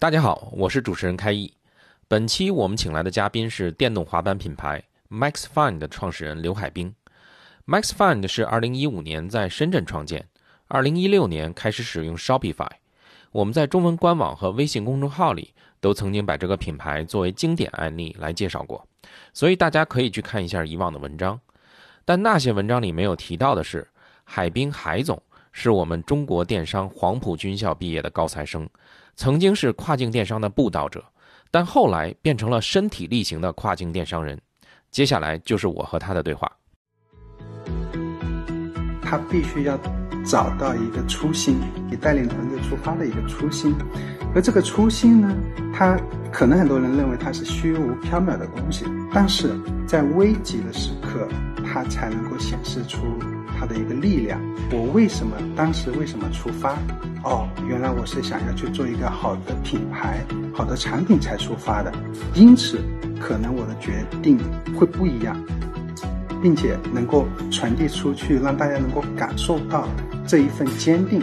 大家好，我是主持人开义。本期我们请来的嘉宾是电动滑板品牌 MaxFun 的创始人刘海兵。MaxFun 是2015年在深圳创建，2016年开始使用 Shopify。我们在中文官网和微信公众号里都曾经把这个品牌作为经典案例来介绍过，所以大家可以去看一下以往的文章。但那些文章里没有提到的是，海兵海总是我们中国电商黄埔军校毕业的高材生。曾经是跨境电商的布道者，但后来变成了身体力行的跨境电商人。接下来就是我和他的对话。他必须要找到一个初心，以带领团队出发的一个初心。而这个初心呢，他可能很多人认为它是虚无缥缈的东西，但是在危急的时刻，它才能够显示出。它的一个力量，我为什么当时为什么出发？哦，原来我是想要去做一个好的品牌、好的产品才出发的，因此可能我的决定会不一样，并且能够传递出去，让大家能够感受到这一份坚定。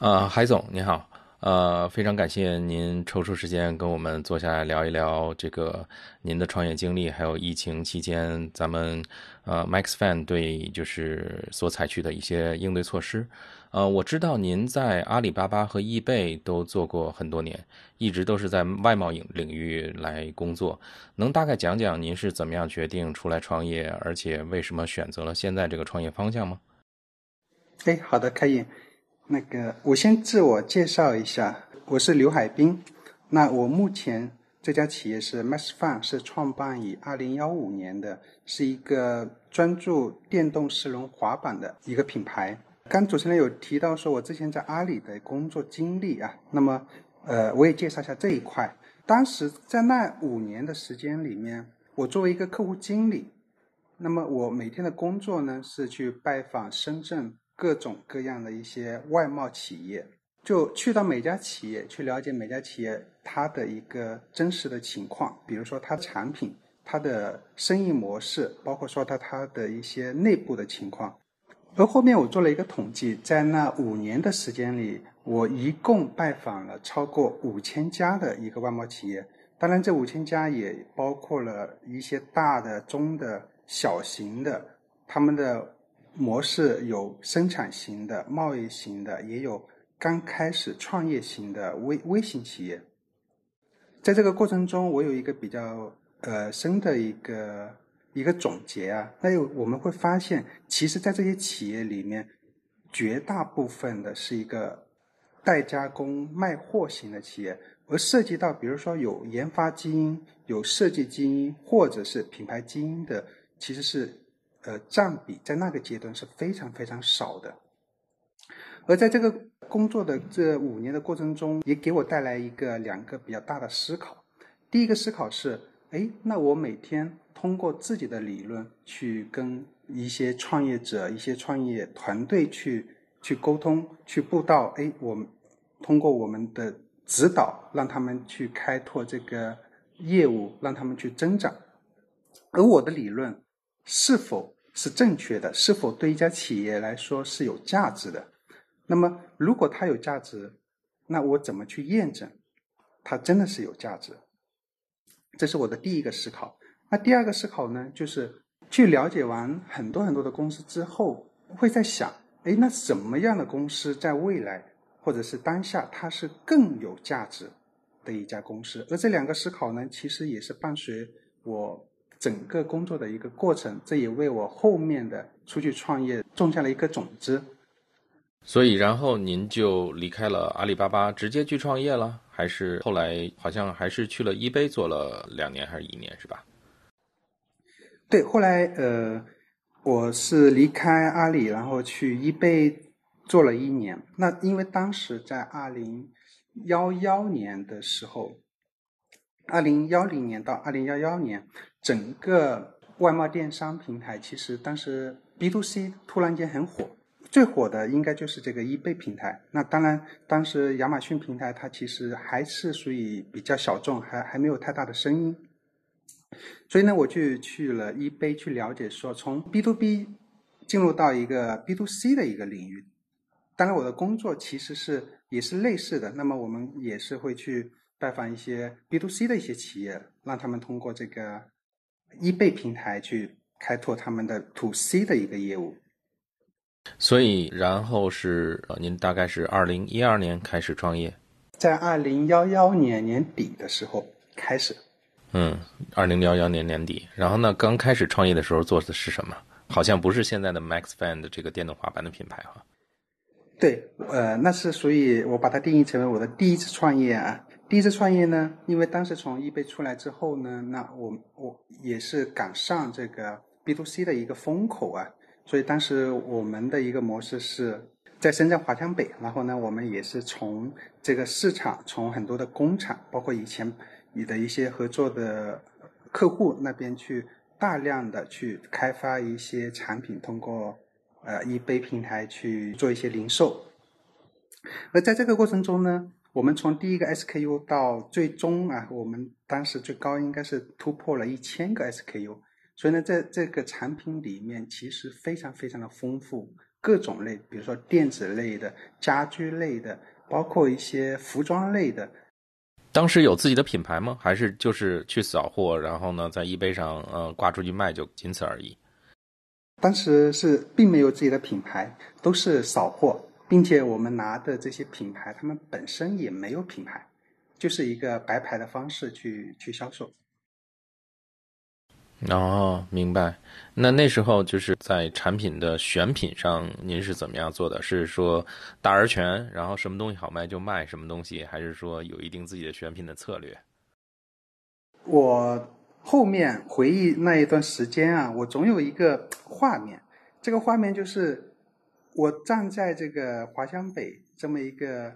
啊，海总你好。呃，非常感谢您抽出时间跟我们坐下来聊一聊这个您的创业经历，还有疫情期间咱们呃 MaxFan 对就是所采取的一些应对措施。呃，我知道您在阿里巴巴和易贝都做过很多年，一直都是在外贸领领域来工作，能大概讲讲您是怎么样决定出来创业，而且为什么选择了现在这个创业方向吗？哎，好的，可以。那个，我先自我介绍一下，我是刘海滨。那我目前这家企业是 MaxFun，是创办于二零幺五年的，是一个专注电动四轮滑板的一个品牌。刚主持人有提到说我之前在阿里的工作经历啊，那么呃，我也介绍一下这一块。当时在那五年的时间里面，我作为一个客户经理，那么我每天的工作呢是去拜访深圳。各种各样的一些外贸企业，就去到每家企业去了解每家企业它的一个真实的情况，比如说它的产品、它的生意模式，包括说它它的一些内部的情况。而后面我做了一个统计，在那五年的时间里，我一共拜访了超过五千家的一个外贸企业。当然，这五千家也包括了一些大的、中的、小型的，他们的。模式有生产型的、贸易型的，也有刚开始创业型的微微型企业。在这个过程中，我有一个比较呃深的一个一个总结啊。那有我们会发现，其实，在这些企业里面，绝大部分的是一个代加工卖货型的企业，而涉及到比如说有研发基因、有设计基因或者是品牌基因的，其实是。呃，占比在那个阶段是非常非常少的，而在这个工作的这五年的过程中，也给我带来一个两个比较大的思考。第一个思考是，哎，那我每天通过自己的理论去跟一些创业者、一些创业团队去去沟通、去布道，哎，我们通过我们的指导，让他们去开拓这个业务，让他们去增长，而我的理论是否？是正确的，是否对一家企业来说是有价值的？那么，如果它有价值，那我怎么去验证它真的是有价值？这是我的第一个思考。那第二个思考呢，就是去了解完很多很多的公司之后，会在想：哎，那什么样的公司在未来或者是当下，它是更有价值的一家公司？而这两个思考呢，其实也是伴随我。整个工作的一个过程，这也为我后面的出去创业种下了一个种子。所以，然后您就离开了阿里巴巴，直接去创业了，还是后来好像还是去了易贝做了两年还是一年，是吧？对，后来呃，我是离开阿里，然后去易贝做了一年。那因为当时在二零幺幺年的时候，二零幺零年到二零幺幺年，整个外贸电商平台其实当时 B to C 突然间很火。最火的应该就是这个易贝平台。那当然，当时亚马逊平台它其实还是属于比较小众，还还没有太大的声音。所以呢，我就去了 eBay 去了解，说从 B to B 进入到一个 B to C 的一个领域。当然，我的工作其实是也是类似的。那么我们也是会去拜访一些 B to C 的一些企业，让他们通过这个易贝平台去开拓他们的 To C 的一个业务。所以，然后是呃，您大概是二零一二年开始创业，在二零幺幺年年底的时候开始。嗯，二零幺幺年年底，然后呢，刚开始创业的时候做的是什么？好像不是现在的 MaxFan 的这个电动滑板的品牌哈。对，呃，那是所以我把它定义成为我的第一次创业啊。第一次创业呢，因为当时从易贝出来之后呢，那我我也是赶上这个 B to C 的一个风口啊。所以当时我们的一个模式是在深圳华强北，然后呢，我们也是从这个市场，从很多的工厂，包括以前你的一些合作的客户那边去大量的去开发一些产品，通过呃易贝平台去做一些零售。而在这个过程中呢，我们从第一个 SKU 到最终啊，我们当时最高应该是突破了一千个 SKU。所以呢，在这个产品里面，其实非常非常的丰富，各种类，比如说电子类的、家居类的，包括一些服装类的。当时有自己的品牌吗？还是就是去扫货，然后呢，在易贝上呃挂出去卖，就仅此而已？当时是并没有自己的品牌，都是扫货，并且我们拿的这些品牌，他们本身也没有品牌，就是一个白牌的方式去去销售。哦，明白。那那时候就是在产品的选品上，您是怎么样做的？是说大而全，然后什么东西好卖就卖什么东西，还是说有一定自己的选品的策略？我后面回忆那一段时间啊，我总有一个画面，这个画面就是我站在这个华强北这么一个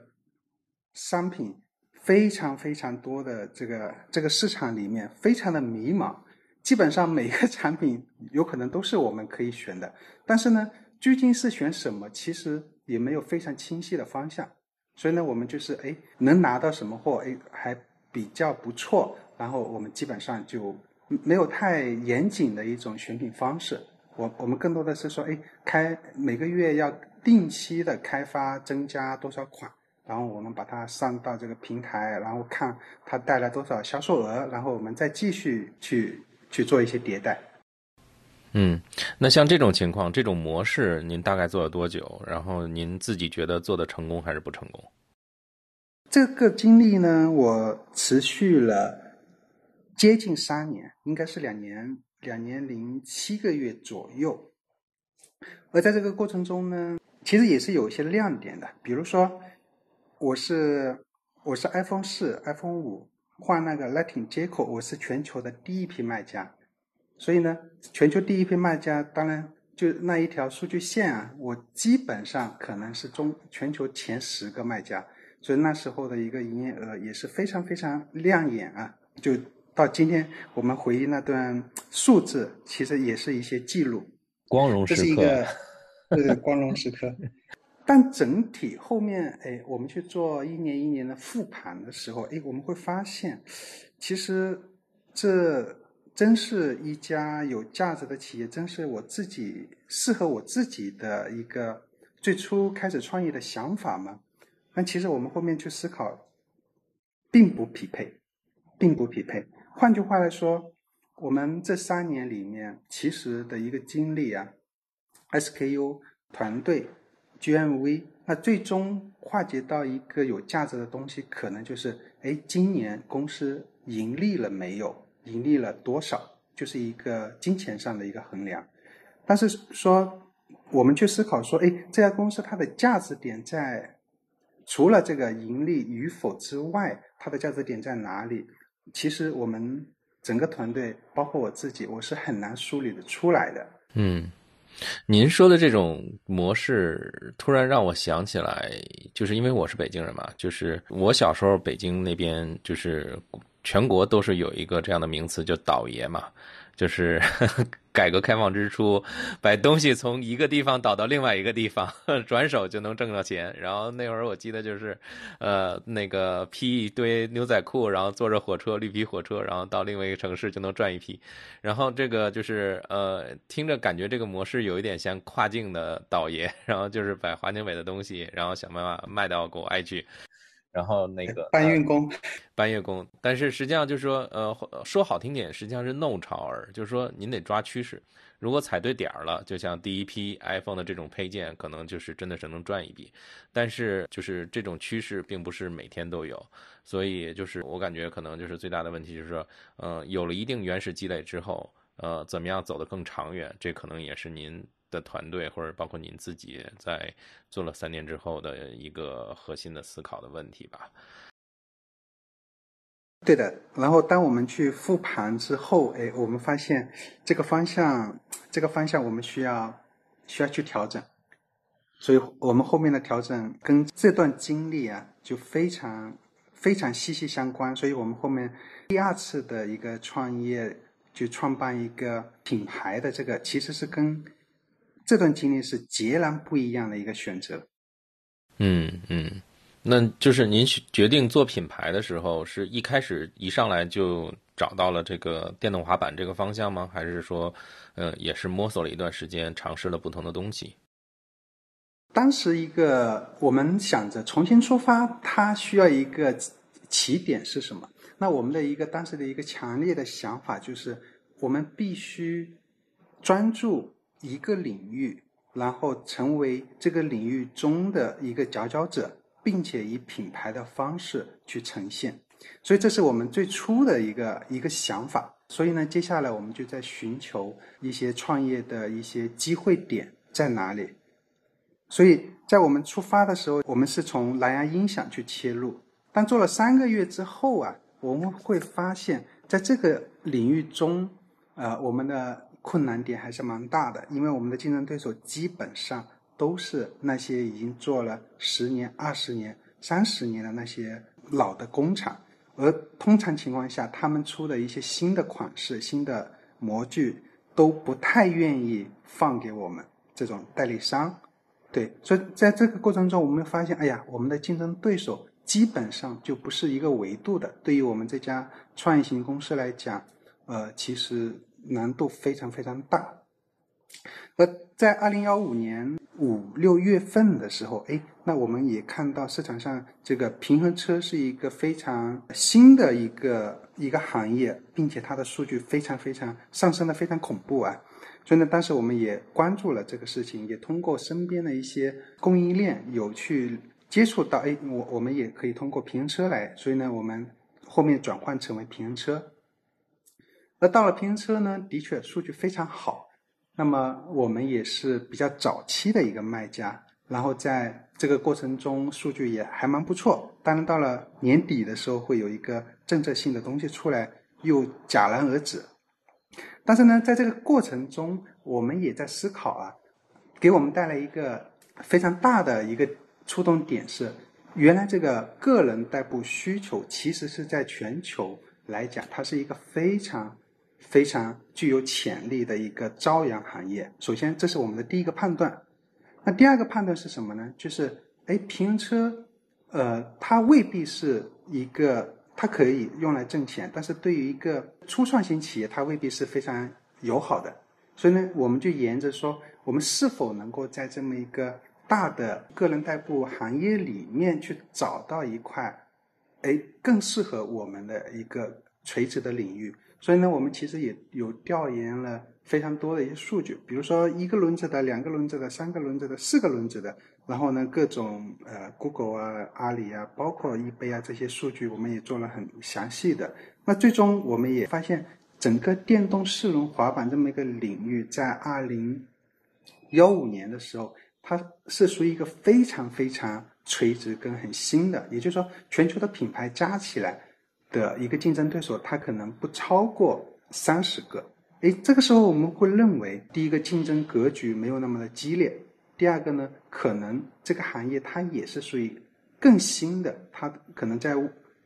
商品非常非常多的这个这个市场里面，非常的迷茫。基本上每个产品有可能都是我们可以选的，但是呢，究竟是选什么，其实也没有非常清晰的方向。所以呢，我们就是哎，能拿到什么货，哎，还比较不错。然后我们基本上就没有太严谨的一种选品方式。我我们更多的是说，哎，开每个月要定期的开发增加多少款，然后我们把它上到这个平台，然后看它带来多少销售额，然后我们再继续去。去做一些迭代。嗯，那像这种情况，这种模式，您大概做了多久？然后您自己觉得做的成功还是不成功？这个经历呢，我持续了接近三年，应该是两年，两年零七个月左右。而在这个过程中呢，其实也是有一些亮点的，比如说，我是我是 iPhone 四、iPhone 五。换那个 Lightning 接口，我是全球的第一批卖家，所以呢，全球第一批卖家，当然就那一条数据线啊，我基本上可能是中全球前十个卖家，所以那时候的一个营业额也是非常非常亮眼啊。就到今天我们回忆那段数字，其实也是一些记录，光荣时刻，这是一个对光荣时刻。但整体后面，哎，我们去做一年一年的复盘的时候，哎，我们会发现，其实这真是一家有价值的企业，真是我自己适合我自己的一个最初开始创业的想法吗？但其实我们后面去思考，并不匹配，并不匹配。换句话来说，我们这三年里面其实的一个经历啊，SKU 团队。GMV，那最终化解到一个有价值的东西，可能就是，哎，今年公司盈利了没有？盈利了多少？就是一个金钱上的一个衡量。但是说，我们去思考说，哎，这家公司它的价值点在，除了这个盈利与否之外，它的价值点在哪里？其实我们整个团队，包括我自己，我是很难梳理的出来的。嗯。您说的这种模式，突然让我想起来，就是因为我是北京人嘛，就是我小时候北京那边，就是全国都是有一个这样的名词，叫倒爷嘛。就是 改革开放之初，把东西从一个地方倒到另外一个地方，转手就能挣到钱。然后那会儿我记得就是，呃，那个批一堆牛仔裤，然后坐着火车绿皮火车，然后到另外一个城市就能赚一批。然后这个就是呃，听着感觉这个模式有一点像跨境的倒爷，然后就是把华强北的东西，然后想办法卖到国外去。然后那个 搬运工，搬运工，但是实际上就是说，呃，说好听点，实际上是弄潮儿，就是说您得抓趋势，如果踩对点儿了，就像第一批 iPhone 的这种配件，可能就是真的是能赚一笔，但是就是这种趋势并不是每天都有，所以就是我感觉可能就是最大的问题就是说，呃，有了一定原始积累之后，呃，怎么样走得更长远，这可能也是您。的团队或者包括您自己在做了三年之后的一个核心的思考的问题吧。对的，然后当我们去复盘之后，哎，我们发现这个方向，这个方向我们需要需要去调整，所以我们后面的调整跟这段经历啊就非常非常息息相关，所以我们后面第二次的一个创业就创办一个品牌的这个其实是跟。这段经历是截然不一样的一个选择。嗯嗯，那就是您决定做品牌的时候，是一开始一上来就找到了这个电动滑板这个方向吗？还是说，呃，也是摸索了一段时间，尝试了不同的东西？当时一个我们想着重新出发，它需要一个起点是什么？那我们的一个当时的一个强烈的想法就是，我们必须专注。一个领域，然后成为这个领域中的一个佼佼者，并且以品牌的方式去呈现。所以这是我们最初的一个一个想法。所以呢，接下来我们就在寻求一些创业的一些机会点在哪里。所以在我们出发的时候，我们是从蓝牙音响去切入。但做了三个月之后啊，我们会发现在这个领域中，呃，我们的。困难点还是蛮大的，因为我们的竞争对手基本上都是那些已经做了十年、二十年、三十年的那些老的工厂，而通常情况下，他们出的一些新的款式、新的模具都不太愿意放给我们这种代理商。对，所以在这个过程中，我们发现，哎呀，我们的竞争对手基本上就不是一个维度的。对于我们这家创业型公司来讲，呃，其实。难度非常非常大。那在二零幺五年五六月份的时候，哎，那我们也看到市场上这个平衡车是一个非常新的一个一个行业，并且它的数据非常非常上升的非常恐怖啊。所以呢，当时我们也关注了这个事情，也通过身边的一些供应链有去接触到，哎，我我们也可以通过平衡车来，所以呢，我们后面转换成为平衡车。那到了平衡车呢，的确数据非常好。那么我们也是比较早期的一个卖家，然后在这个过程中数据也还蛮不错。当然到了年底的时候，会有一个政策性的东西出来，又戛然而止。但是呢，在这个过程中，我们也在思考啊，给我们带来一个非常大的一个触动点是，原来这个个人代步需求其实是在全球来讲，它是一个非常。非常具有潜力的一个朝阳行业。首先，这是我们的第一个判断。那第二个判断是什么呢？就是，哎，平车，呃，它未必是一个，它可以用来挣钱，但是对于一个初创型企业，它未必是非常友好的。所以呢，我们就沿着说，我们是否能够在这么一个大的个人代步行业里面去找到一块，哎，更适合我们的一个垂直的领域。所以呢，我们其实也有调研了非常多的一些数据，比如说一个轮子的、两个轮子的、三个轮子的、四个轮子的，然后呢，各种呃，Google 啊、阿里啊，包括易贝啊这些数据，我们也做了很详细的。那最终我们也发现，整个电动四轮滑板这么一个领域，在二零幺五年的时候，它是属于一个非常非常垂直跟很新的，也就是说，全球的品牌加起来。的一个竞争对手，他可能不超过三十个，哎，这个时候我们会认为，第一个竞争格局没有那么的激烈，第二个呢，可能这个行业它也是属于更新的，它可能在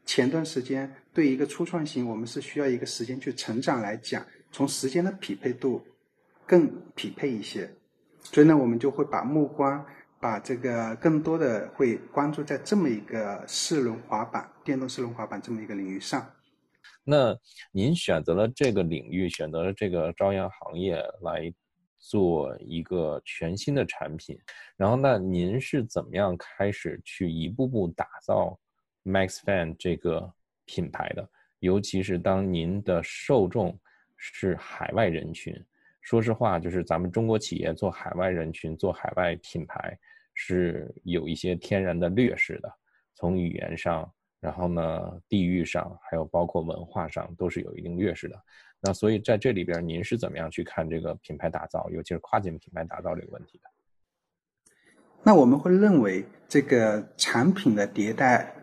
前段时间对一个初创型，我们是需要一个时间去成长来讲，从时间的匹配度更匹配一些，所以呢，我们就会把目光把这个更多的会关注在这么一个四轮滑板、电动四轮滑板这么一个领域上。那您选择了这个领域，选择了这个朝阳行业来做一个全新的产品，然后那您是怎么样开始去一步步打造 MaxFan 这个品牌的？尤其是当您的受众是海外人群，说实话，就是咱们中国企业做海外人群、做海外品牌是有一些天然的劣势的，从语言上。然后呢，地域上还有包括文化上都是有一定劣势的。那所以在这里边，您是怎么样去看这个品牌打造，尤其是跨境品牌打造这个问题的？那我们会认为，这个产品的迭代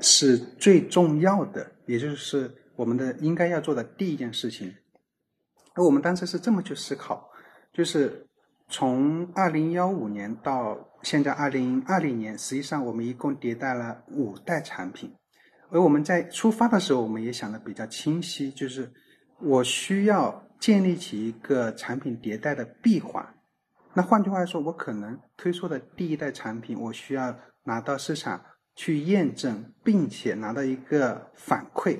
是最重要的，也就是我们的应该要做的第一件事情。那我们当时是这么去思考，就是从二零幺五年到现在二零二零年，实际上我们一共迭代了五代产品。而我们在出发的时候，我们也想的比较清晰，就是我需要建立起一个产品迭代的闭环。那换句话说，我可能推出的第一代产品，我需要拿到市场去验证，并且拿到一个反馈，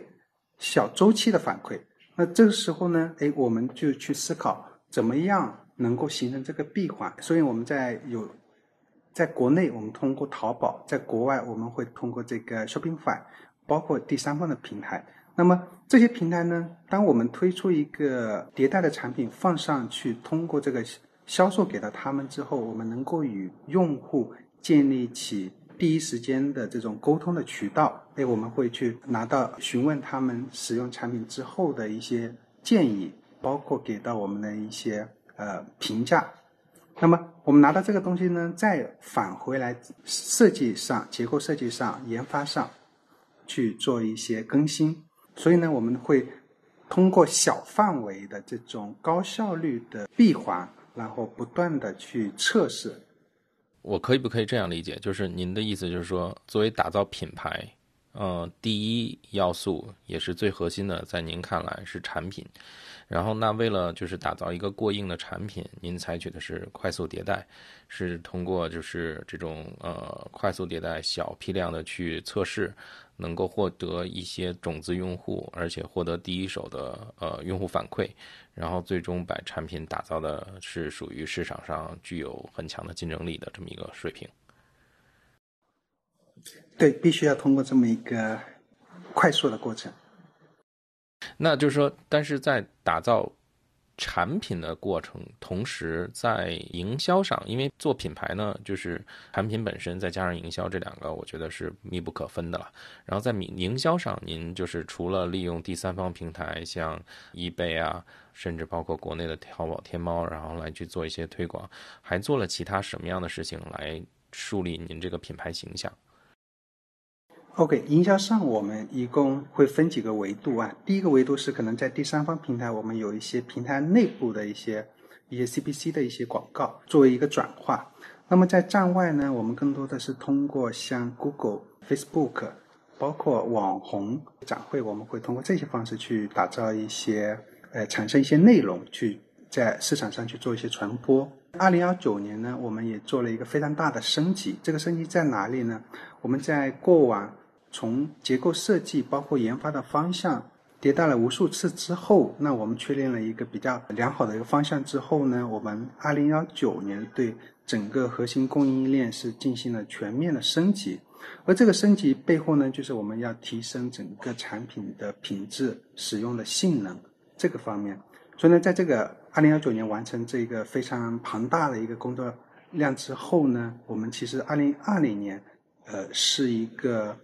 小周期的反馈。那这个时候呢，哎，我们就去思考怎么样能够形成这个闭环。所以我们在有在国内，我们通过淘宝；在国外，我们会通过这个 Shopify。包括第三方的平台，那么这些平台呢？当我们推出一个迭代的产品放上去，通过这个销售给到他们之后，我们能够与用户建立起第一时间的这种沟通的渠道。哎，我们会去拿到询问他们使用产品之后的一些建议，包括给到我们的一些呃评价。那么我们拿到这个东西呢，再返回来设计上、结构设计上、研发上。去做一些更新，所以呢，我们会通过小范围的这种高效率的闭环，然后不断的去测试。我可以不可以这样理解？就是您的意思就是说，作为打造品牌，呃，第一要素也是最核心的，在您看来是产品。然后，那为了就是打造一个过硬的产品，您采取的是快速迭代，是通过就是这种呃快速迭代、小批量的去测试，能够获得一些种子用户，而且获得第一手的呃用户反馈，然后最终把产品打造的是属于市场上具有很强的竞争力的这么一个水平。对，必须要通过这么一个快速的过程。那就是说，但是在打造产品的过程，同时在营销上，因为做品牌呢，就是产品本身再加上营销这两个，我觉得是密不可分的了。然后在营营销上，您就是除了利用第三方平台，像易贝啊，甚至包括国内的淘宝、天猫，然后来去做一些推广，还做了其他什么样的事情来树立您这个品牌形象？OK，营销上我们一共会分几个维度啊。第一个维度是可能在第三方平台，我们有一些平台内部的一些一些 CPC 的一些广告作为一个转化。那么在站外呢，我们更多的是通过像 Google、Facebook，包括网红展会，我们会通过这些方式去打造一些呃产生一些内容，去在市场上去做一些传播。二零幺九年呢，我们也做了一个非常大的升级。这个升级在哪里呢？我们在过往。从结构设计包括研发的方向迭代了无数次之后，那我们确定了一个比较良好的一个方向之后呢，我们二零幺九年对整个核心供应链是进行了全面的升级，而这个升级背后呢，就是我们要提升整个产品的品质、使用的性能这个方面。所以呢，在这个二零幺九年完成这个非常庞大的一个工作量之后呢，我们其实二零二零年，呃，是一个。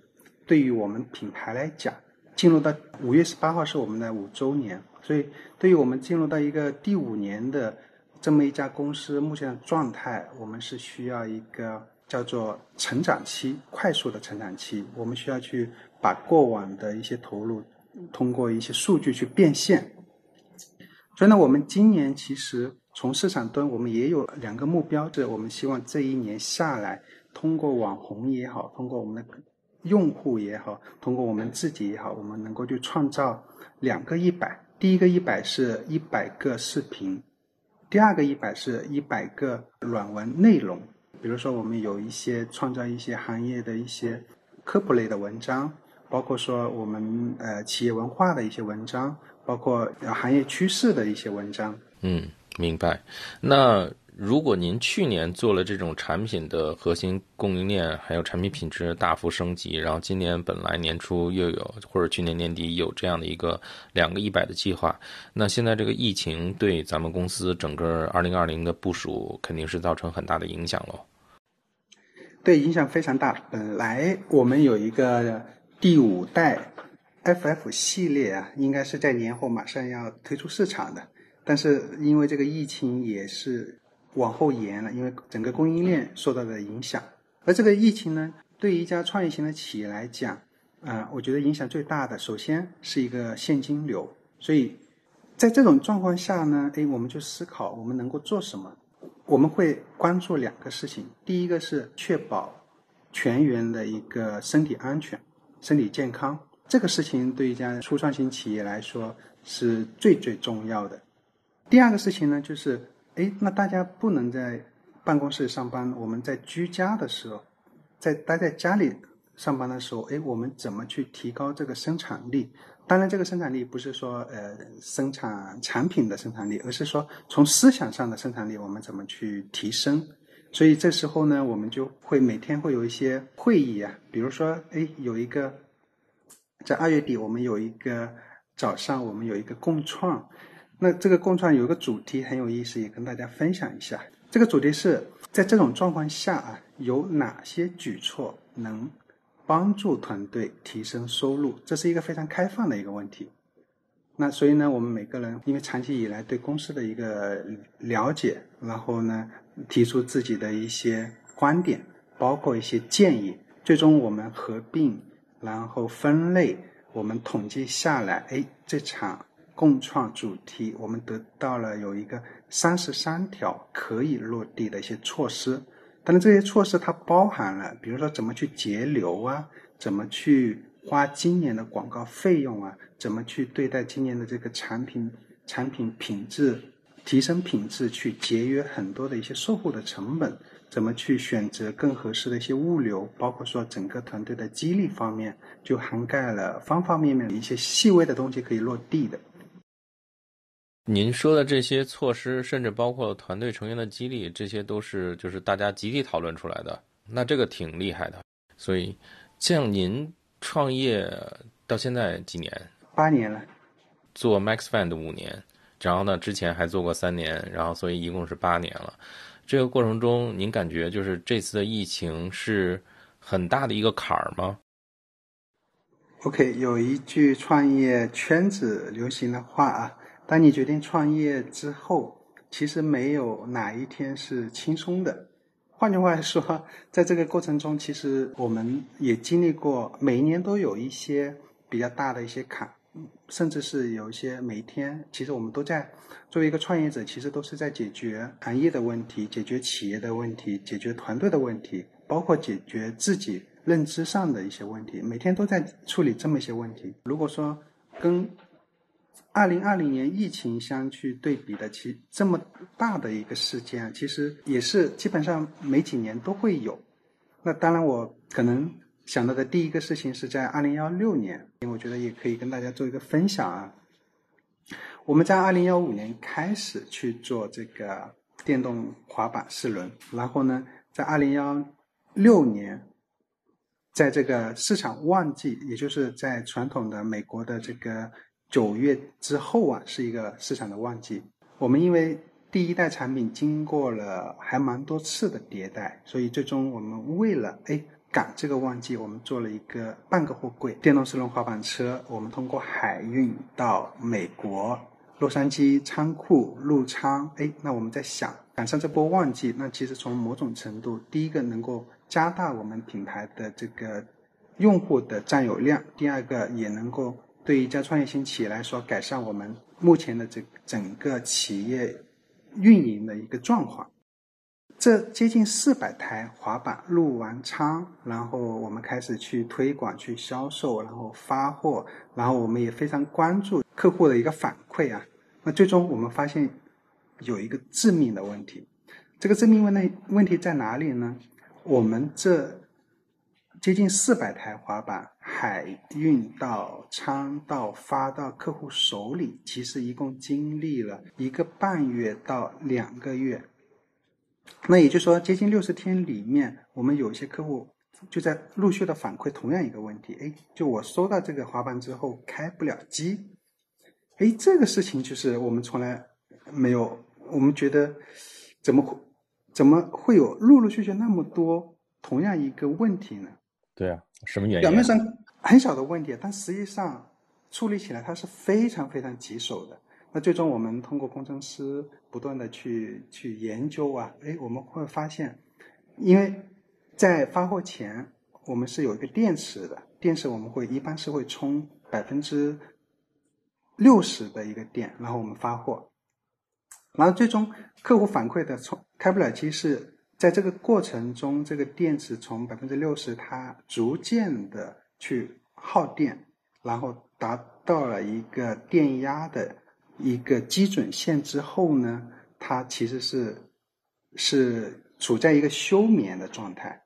对于我们品牌来讲，进入到五月十八号是我们的五周年，所以对于我们进入到一个第五年的这么一家公司，目前的状态，我们是需要一个叫做成长期，快速的成长期。我们需要去把过往的一些投入，通过一些数据去变现。所以呢，我们今年其实从市场端，我们也有两个目标，是我们希望这一年下来，通过网红也好，通过我们的用户也好，通过我们自己也好，我们能够去创造两个一百。第一个一百是一百个视频，第二个一百是一百个软文内容。比如说，我们有一些创造一些行业的一些科普类的文章，包括说我们呃企业文化的一些文章，包括行业趋势的一些文章。嗯，明白。那。如果您去年做了这种产品的核心供应链，还有产品品质大幅升级，然后今年本来年初又有，或者去年年底有这样的一个两个一百的计划，那现在这个疫情对咱们公司整个二零二零的部署肯定是造成很大的影响喽。对，影响非常大。本来我们有一个第五代 FF 系列啊，应该是在年后马上要推出市场的，但是因为这个疫情也是。往后延了，因为整个供应链受到的影响。而这个疫情呢，对一家创业型的企业来讲，啊，我觉得影响最大的，首先是一个现金流。所以，在这种状况下呢，哎，我们就思考我们能够做什么。我们会关注两个事情，第一个是确保全员的一个身体安全、身体健康，这个事情对一家初创型企业来说是最最重要的。第二个事情呢，就是。哎，那大家不能在办公室上班，我们在居家的时候，在待在家里上班的时候，哎，我们怎么去提高这个生产力？当然，这个生产力不是说呃生产产品的生产力，而是说从思想上的生产力，我们怎么去提升？所以这时候呢，我们就会每天会有一些会议啊，比如说，哎，有一个在二月底，我们有一个早上，我们有一个共创。那这个共创有个主题很有意思，也跟大家分享一下。这个主题是在这种状况下啊，有哪些举措能帮助团队提升收入？这是一个非常开放的一个问题。那所以呢，我们每个人因为长期以来对公司的一个了解，然后呢提出自己的一些观点，包括一些建议，最终我们合并，然后分类，我们统计下来，哎，这场。共创主题，我们得到了有一个三十三条可以落地的一些措施。当然，这些措施它包含了，比如说怎么去节流啊，怎么去花今年的广告费用啊，怎么去对待今年的这个产品产品品质提升品质，去节约很多的一些售后的成本，怎么去选择更合适的一些物流，包括说整个团队的激励方面，就涵盖了方方面面的一些细微的东西可以落地的。您说的这些措施，甚至包括团队成员的激励，这些都是就是大家集体讨论出来的。那这个挺厉害的。所以，像您创业到现在几年？八年了。做 MaxFund 五年，然后呢，之前还做过三年，然后所以一共是八年了。这个过程中，您感觉就是这次的疫情是很大的一个坎儿吗？OK，有一句创业圈子流行的话啊。当你决定创业之后，其实没有哪一天是轻松的。换句话说，在这个过程中，其实我们也经历过，每一年都有一些比较大的一些坎，甚至是有一些每一天，其实我们都在作为一个创业者，其实都是在解决行业的问题，解决企业的问题，解决团队的问题，包括解决自己认知上的一些问题，每天都在处理这么一些问题。如果说跟二零二零年疫情相去对比的，其这么大的一个事件，其实也是基本上每几年都会有。那当然，我可能想到的第一个事情是在二零幺六年，我觉得也可以跟大家做一个分享啊。我们在二零幺五年开始去做这个电动滑板四轮，然后呢，在二零幺六年，在这个市场旺季，也就是在传统的美国的这个。九月之后啊，是一个市场的旺季。我们因为第一代产品经过了还蛮多次的迭代，所以最终我们为了哎赶这个旺季，我们做了一个半个货柜电动四轮滑板车。我们通过海运到美国洛杉矶仓库入仓。哎，那我们在想赶上这波旺季，那其实从某种程度，第一个能够加大我们品牌的这个用户的占有量，第二个也能够。对一家创业型企业来说，改善我们目前的这整个企业运营的一个状况。这接近四百台滑板入完仓，然后我们开始去推广、去销售，然后发货，然后我们也非常关注客户的一个反馈啊。那最终我们发现有一个致命的问题，这个致命问题问题在哪里呢？我们这接近四百台滑板海运到仓到发到客户手里，其实一共经历了一个半月到两个月。那也就是说，接近六十天里面，我们有些客户就在陆续的反馈同样一个问题：哎，就我收到这个滑板之后开不了机。哎，这个事情就是我们从来没有，我们觉得怎么会怎么会有陆陆续续那么多同样一个问题呢？对啊，什么原因？表面上很小的问题，但实际上处理起来它是非常非常棘手的。那最终我们通过工程师不断的去去研究啊，哎，我们会发现，因为在发货前我们是有一个电池的，电池我们会一般是会充百分之六十的一个电，然后我们发货，然后最终客户反馈的充开不了机是在这个过程中，这个电池从百分之六十它逐渐的去耗电，然后达到了一个电压的。一个基准线之后呢，它其实是是处在一个休眠的状态，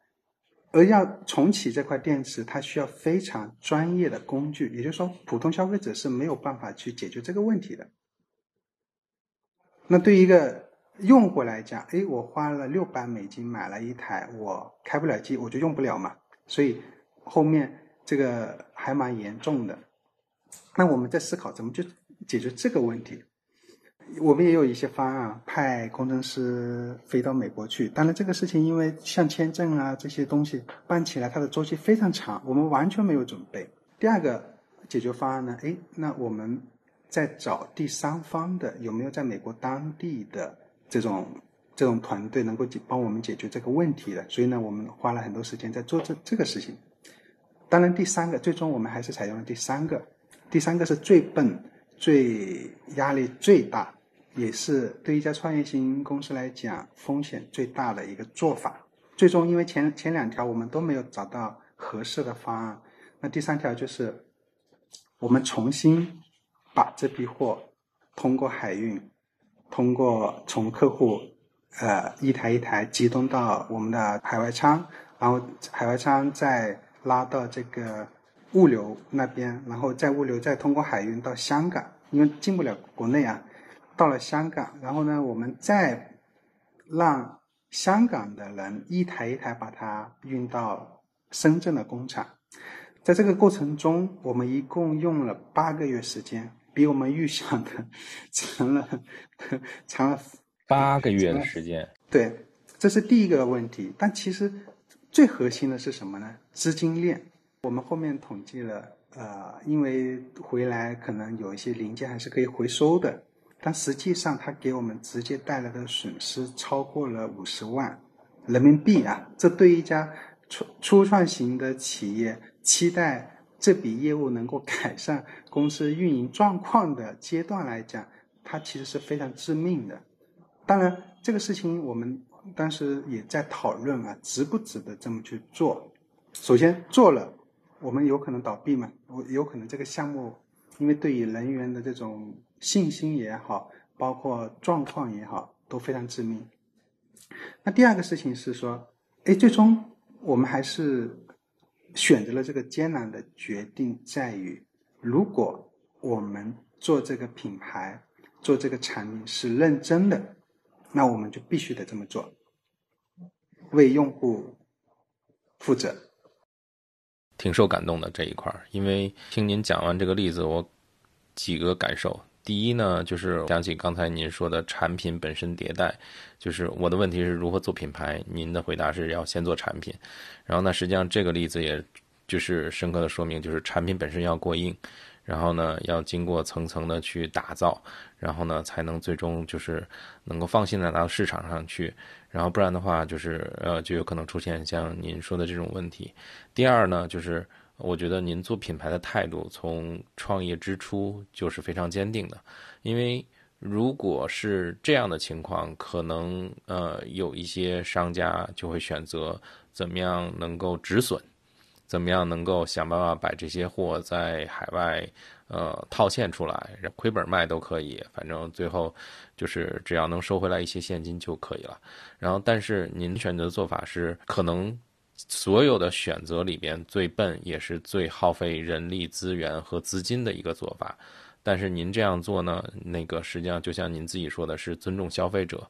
而要重启这块电池，它需要非常专业的工具，也就是说，普通消费者是没有办法去解决这个问题的。那对于一个用户来讲，哎，我花了六百美金买了一台，我开不了机，我就用不了嘛，所以后面这个还蛮严重的。那我们在思考怎么去。解决这个问题，我们也有一些方案，派工程师飞到美国去。当然，这个事情因为像签证啊这些东西办起来，它的周期非常长，我们完全没有准备。第二个解决方案呢？哎，那我们在找第三方的，有没有在美国当地的这种这种团队能够解帮我们解决这个问题的？所以呢，我们花了很多时间在做这这个事情。当然，第三个最终我们还是采用了第三个，第三个是最笨。最压力最大，也是对一家创业型公司来讲风险最大的一个做法。最终，因为前前两条我们都没有找到合适的方案，那第三条就是我们重新把这批货通过海运，通过从客户呃一台一台集中到我们的海外仓，然后海外仓再拉到这个。物流那边，然后再物流，再通过海运到香港，因为进不了国内啊，到了香港，然后呢，我们再让香港的人一台一台把它运到深圳的工厂，在这个过程中，我们一共用了八个月时间，比我们预想的 长了长了八个月的时间。对，这是第一个问题，但其实最核心的是什么呢？资金链。我们后面统计了，呃，因为回来可能有一些零件还是可以回收的，但实际上它给我们直接带来的损失超过了五十万人民币啊！这对一家初初创型的企业，期待这笔业务能够 改善公司运营状况的阶段来讲，它其实是非常致命的。当然，这个事情我们当时也在讨论啊，值不值得这么去做？首先做了。我们有可能倒闭嘛？我有可能这个项目，因为对于人员的这种信心也好，包括状况也好，都非常致命。那第二个事情是说，哎，最终我们还是选择了这个艰难的决定，在于如果我们做这个品牌、做这个产品是认真的，那我们就必须得这么做，为用户负责。挺受感动的这一块儿，因为听您讲完这个例子，我几个感受。第一呢，就是想起刚才您说的产品本身迭代，就是我的问题是如何做品牌，您的回答是要先做产品。然后呢，实际上这个例子也就是深刻的说明，就是产品本身要过硬，然后呢要经过层层的去打造，然后呢才能最终就是能够放心的拿到市场上去。然后不然的话，就是呃，就有可能出现像您说的这种问题。第二呢，就是我觉得您做品牌的态度从创业之初就是非常坚定的，因为如果是这样的情况，可能呃有一些商家就会选择怎么样能够止损，怎么样能够想办法把这些货在海外呃套现出来，亏本卖都可以，反正最后就是只要能收回来一些现金就可以了。然后，但是您选择的做法是可能。所有的选择里边最笨也是最耗费人力资源和资金的一个做法，但是您这样做呢，那个实际上就像您自己说的是尊重消费者，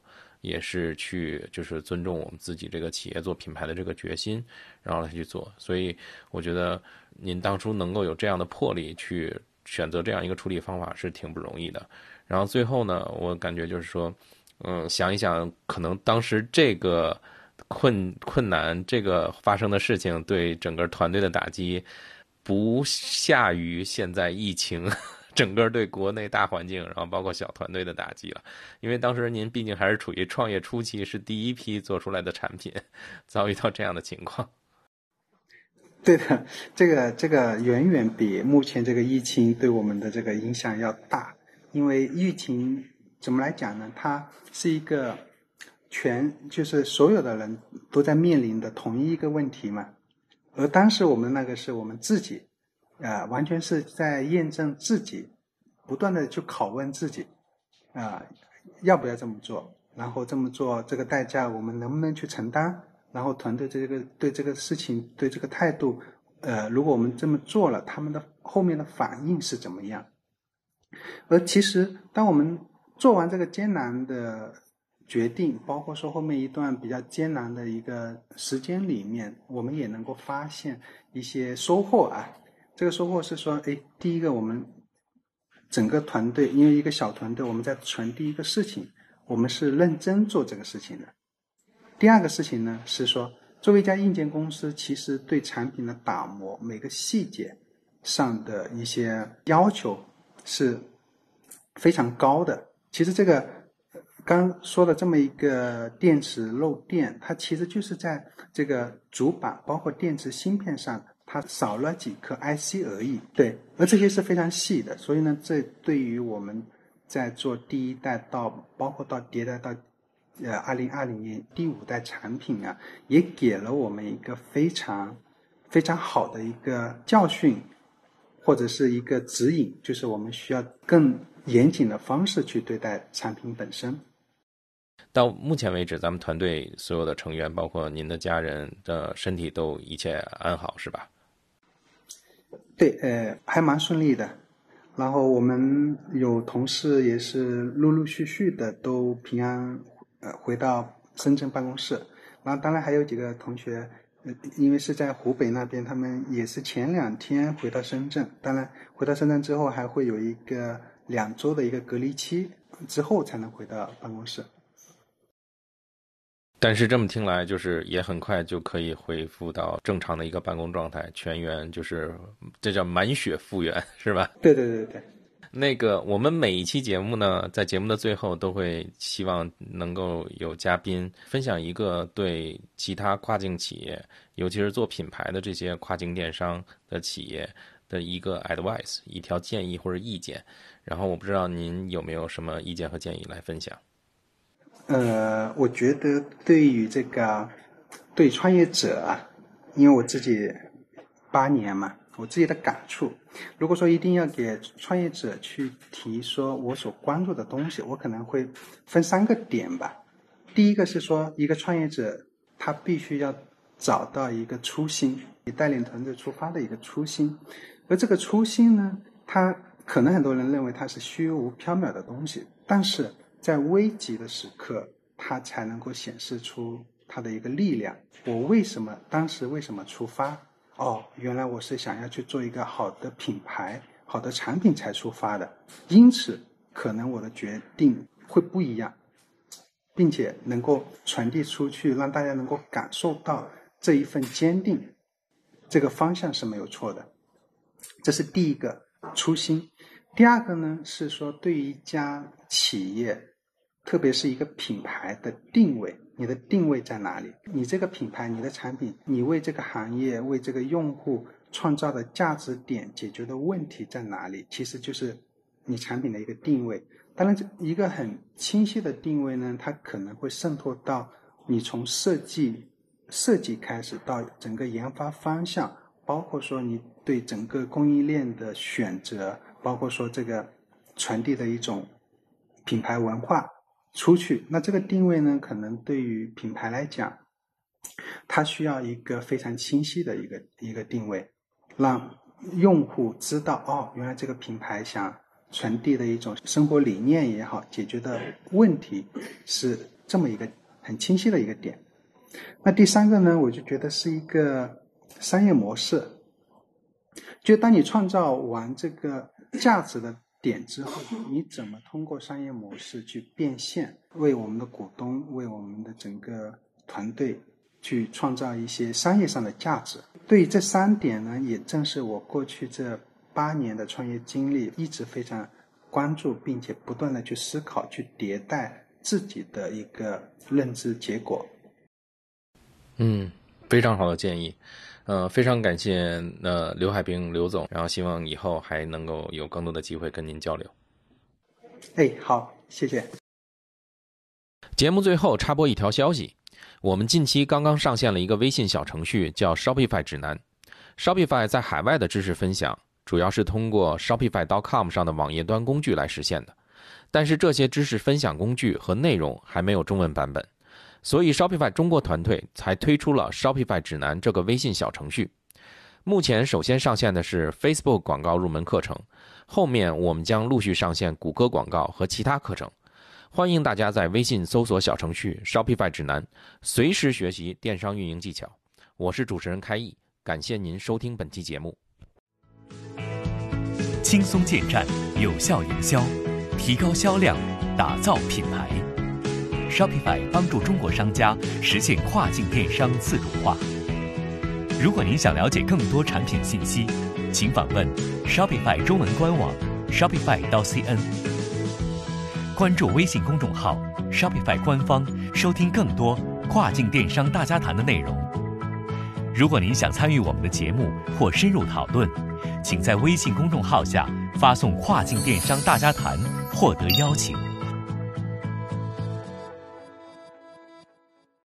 也是去就是尊重我们自己这个企业做品牌的这个决心，然后来去做。所以我觉得您当初能够有这样的魄力去选择这样一个处理方法是挺不容易的。然后最后呢，我感觉就是说，嗯，想一想，可能当时这个。困困难，这个发生的事情对整个团队的打击，不下于现在疫情整个对国内大环境，然后包括小团队的打击了。因为当时您毕竟还是处于创业初期，是第一批做出来的产品，遭遇到这样的情况。对的，这个这个远远比目前这个疫情对我们的这个影响要大。因为疫情怎么来讲呢？它是一个。全就是所有的人都在面临的同一个问题嘛，而当时我们那个是我们自己，啊，完全是在验证自己，不断的去拷问自己，啊，要不要这么做？然后这么做这个代价我们能不能去承担？然后团队这个对这个事情对这个态度，呃，如果我们这么做了，他们的后面的反应是怎么样？而其实当我们做完这个艰难的。决定，包括说后面一段比较艰难的一个时间里面，我们也能够发现一些收获啊。这个收获是说，哎，第一个，我们整个团队，因为一个小团队，我们在传递一个事情，我们是认真做这个事情的。第二个事情呢，是说，作为一家硬件公司，其实对产品的打磨，每个细节上的一些要求是非常高的。其实这个。刚说的这么一个电池漏电，它其实就是在这个主板包括电池芯片上，它少了几颗 IC 而已。对，而这些是非常细的，所以呢，这对于我们在做第一代到包括到迭代到呃二零二零年第五代产品啊，也给了我们一个非常非常好的一个教训，或者是一个指引，就是我们需要更严谨的方式去对待产品本身。到目前为止，咱们团队所有的成员，包括您的家人的身体都一切安好，是吧？对，呃，还蛮顺利的。然后我们有同事也是陆陆续续的都平安呃回到深圳办公室。然后当然还有几个同学，呃，因为是在湖北那边，他们也是前两天回到深圳。当然回到深圳之后，还会有一个两周的一个隔离期，之后才能回到办公室。但是这么听来，就是也很快就可以恢复到正常的一个办公状态，全员就是这叫满血复原，是吧？对对对对。那个我们每一期节目呢，在节目的最后都会希望能够有嘉宾分享一个对其他跨境企业，尤其是做品牌的这些跨境电商的企业的一个 advice，一条建议或者意见。然后我不知道您有没有什么意见和建议来分享。呃，我觉得对于这个对创业者啊，因为我自己八年嘛，我自己的感触，如果说一定要给创业者去提说我所关注的东西，我可能会分三个点吧。第一个是说，一个创业者他必须要找到一个初心，你带领团队出发的一个初心，而这个初心呢，他可能很多人认为它是虚无缥缈的东西，但是。在危急的时刻，它才能够显示出它的一个力量。我为什么当时为什么出发？哦，原来我是想要去做一个好的品牌、好的产品才出发的。因此，可能我的决定会不一样，并且能够传递出去，让大家能够感受到这一份坚定。这个方向是没有错的，这是第一个初心。第二个呢，是说对于一家企业。特别是一个品牌的定位，你的定位在哪里？你这个品牌，你的产品，你为这个行业、为这个用户创造的价值点、解决的问题在哪里，其实就是你产品的一个定位。当然，这一个很清晰的定位呢，它可能会渗透到你从设计设计开始到整个研发方向，包括说你对整个供应链的选择，包括说这个传递的一种品牌文化出去。那这个定位呢，可能对于品牌来讲，它需要一个非常清晰的一个一个定位，让用户知道哦，原来这个品牌想。传递的一种生活理念也好，解决的问题是这么一个很清晰的一个点。那第三个呢，我就觉得是一个商业模式。就当你创造完这个价值的点之后，你怎么通过商业模式去变现，为我们的股东、为我们的整个团队去创造一些商业上的价值？对于这三点呢，也正是我过去这。八年的创业经历，一直非常关注，并且不断的去思考、去迭代自己的一个认知结果。嗯，非常好的建议，呃，非常感谢呃刘海兵刘总，然后希望以后还能够有更多的机会跟您交流。哎，好，谢谢。节目最后插播一条消息，我们近期刚刚上线了一个微信小程序，叫 Shopify 指南。Shopify 在海外的知识分享。主要是通过 Shopify.com 上的网页端工具来实现的，但是这些知识分享工具和内容还没有中文版本，所以 Shopify 中国团队才推出了 Shopify 指南这个微信小程序。目前首先上线的是 Facebook 广告入门课程，后面我们将陆续上线谷歌广告和其他课程。欢迎大家在微信搜索小程序 Shopify 指南，随时学习电商运营技巧。我是主持人开易，感谢您收听本期节目。轻松建站，有效营销，提高销量，打造品牌。Shopify 帮助中国商家实现跨境电商自主化。如果您想了解更多产品信息，请访问 Shopify 中文官网 Shopify 到 CN，关注微信公众号 Shopify 官方，收听更多跨境电商大家谈的内容。如果您想参与我们的节目或深入讨论，请在微信公众号下发送“跨境电商大家谈”获得邀请。